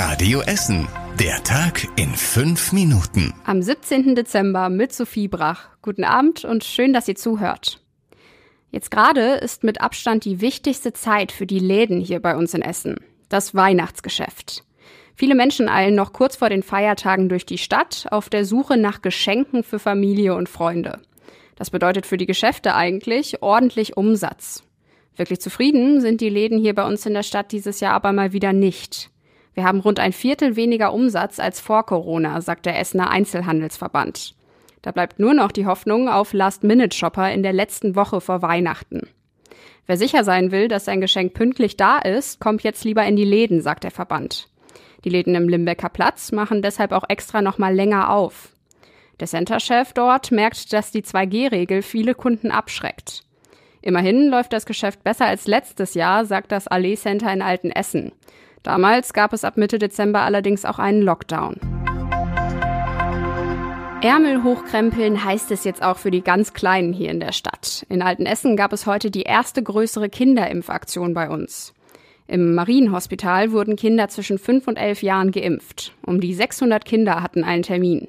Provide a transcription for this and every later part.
Radio Essen. Der Tag in fünf Minuten. Am 17. Dezember mit Sophie Brach. Guten Abend und schön, dass ihr zuhört. Jetzt gerade ist mit Abstand die wichtigste Zeit für die Läden hier bei uns in Essen. Das Weihnachtsgeschäft. Viele Menschen eilen noch kurz vor den Feiertagen durch die Stadt auf der Suche nach Geschenken für Familie und Freunde. Das bedeutet für die Geschäfte eigentlich ordentlich Umsatz. Wirklich zufrieden sind die Läden hier bei uns in der Stadt dieses Jahr aber mal wieder nicht. Wir haben rund ein Viertel weniger Umsatz als vor Corona, sagt der Essener Einzelhandelsverband. Da bleibt nur noch die Hoffnung auf Last-Minute-Shopper in der letzten Woche vor Weihnachten. Wer sicher sein will, dass sein Geschenk pünktlich da ist, kommt jetzt lieber in die Läden, sagt der Verband. Die Läden im Limbecker Platz machen deshalb auch extra noch mal länger auf. Der Center-Chef dort merkt, dass die 2G-Regel viele Kunden abschreckt. Immerhin läuft das Geschäft besser als letztes Jahr, sagt das Allee Center in Altenessen. Damals gab es ab Mitte Dezember allerdings auch einen Lockdown. Ärmel hochkrempeln heißt es jetzt auch für die ganz Kleinen hier in der Stadt. In Altenessen gab es heute die erste größere Kinderimpfaktion bei uns. Im Marienhospital wurden Kinder zwischen fünf und elf Jahren geimpft. Um die 600 Kinder hatten einen Termin.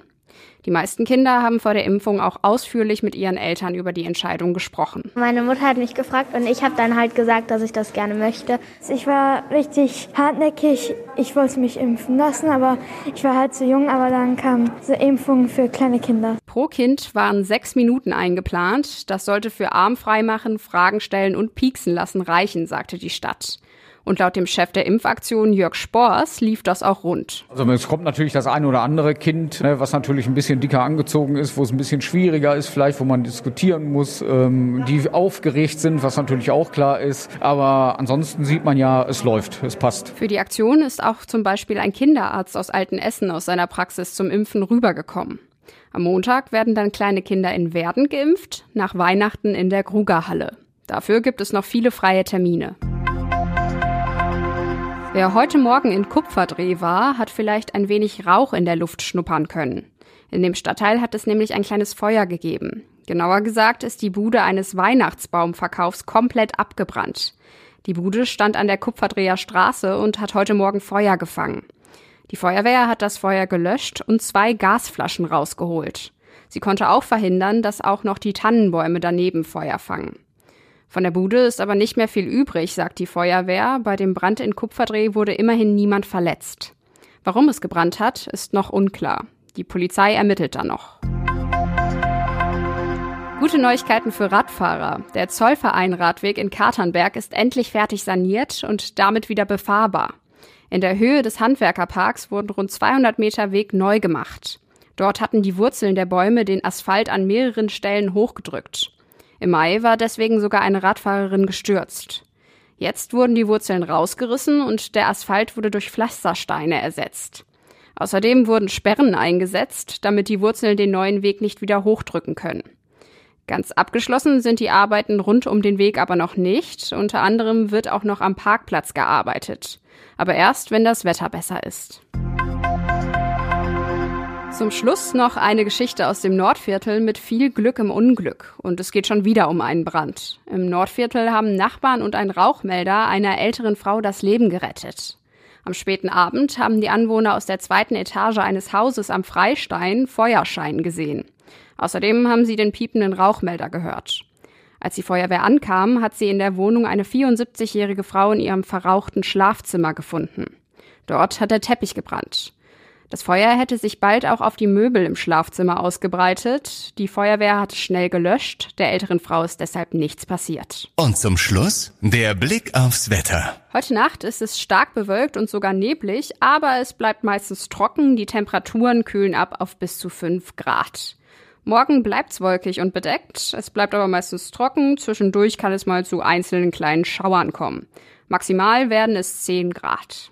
Die meisten Kinder haben vor der Impfung auch ausführlich mit ihren Eltern über die Entscheidung gesprochen. Meine Mutter hat mich gefragt und ich habe dann halt gesagt, dass ich das gerne möchte. Ich war richtig hartnäckig. Ich wollte mich impfen lassen, aber ich war halt zu jung. Aber dann kam diese Impfung für kleine Kinder. Pro Kind waren sechs Minuten eingeplant. Das sollte für Arm freimachen, Fragen stellen und pieksen lassen reichen, sagte die Stadt. Und laut dem Chef der Impfaktion Jörg Spors lief das auch rund. Also es kommt natürlich das eine oder andere Kind, ne, was natürlich ein bisschen dicker angezogen ist, wo es ein bisschen schwieriger ist, vielleicht wo man diskutieren muss, ähm, die aufgeregt sind, was natürlich auch klar ist. Aber ansonsten sieht man ja, es läuft, es passt. Für die Aktion ist auch zum Beispiel ein Kinderarzt aus Altenessen aus seiner Praxis zum Impfen rübergekommen. Am Montag werden dann kleine Kinder in Werden geimpft, nach Weihnachten in der Grugerhalle. Dafür gibt es noch viele freie Termine. Wer heute Morgen in Kupferdreh war, hat vielleicht ein wenig Rauch in der Luft schnuppern können. In dem Stadtteil hat es nämlich ein kleines Feuer gegeben. Genauer gesagt ist die Bude eines Weihnachtsbaumverkaufs komplett abgebrannt. Die Bude stand an der Kupferdreher Straße und hat heute Morgen Feuer gefangen. Die Feuerwehr hat das Feuer gelöscht und zwei Gasflaschen rausgeholt. Sie konnte auch verhindern, dass auch noch die Tannenbäume daneben Feuer fangen. Von der Bude ist aber nicht mehr viel übrig, sagt die Feuerwehr. Bei dem Brand in Kupferdreh wurde immerhin niemand verletzt. Warum es gebrannt hat, ist noch unklar. Die Polizei ermittelt da noch. Gute Neuigkeiten für Radfahrer. Der Zollverein Radweg in Katernberg ist endlich fertig saniert und damit wieder befahrbar. In der Höhe des Handwerkerparks wurden rund 200 Meter Weg neu gemacht. Dort hatten die Wurzeln der Bäume den Asphalt an mehreren Stellen hochgedrückt. Im Mai war deswegen sogar eine Radfahrerin gestürzt. Jetzt wurden die Wurzeln rausgerissen und der Asphalt wurde durch Pflastersteine ersetzt. Außerdem wurden Sperren eingesetzt, damit die Wurzeln den neuen Weg nicht wieder hochdrücken können. Ganz abgeschlossen sind die Arbeiten rund um den Weg aber noch nicht. Unter anderem wird auch noch am Parkplatz gearbeitet. Aber erst, wenn das Wetter besser ist. Zum Schluss noch eine Geschichte aus dem Nordviertel mit viel Glück im Unglück. Und es geht schon wieder um einen Brand. Im Nordviertel haben Nachbarn und ein Rauchmelder einer älteren Frau das Leben gerettet. Am späten Abend haben die Anwohner aus der zweiten Etage eines Hauses am Freistein Feuerschein gesehen. Außerdem haben sie den piependen Rauchmelder gehört. Als die Feuerwehr ankam, hat sie in der Wohnung eine 74-jährige Frau in ihrem verrauchten Schlafzimmer gefunden. Dort hat der Teppich gebrannt. Das Feuer hätte sich bald auch auf die Möbel im Schlafzimmer ausgebreitet. Die Feuerwehr hat schnell gelöscht. Der älteren Frau ist deshalb nichts passiert. Und zum Schluss der Blick aufs Wetter. Heute Nacht ist es stark bewölkt und sogar neblig, aber es bleibt meistens trocken. Die Temperaturen kühlen ab auf bis zu 5 Grad. Morgen bleibt's wolkig und bedeckt. Es bleibt aber meistens trocken. Zwischendurch kann es mal zu einzelnen kleinen Schauern kommen. Maximal werden es 10 Grad.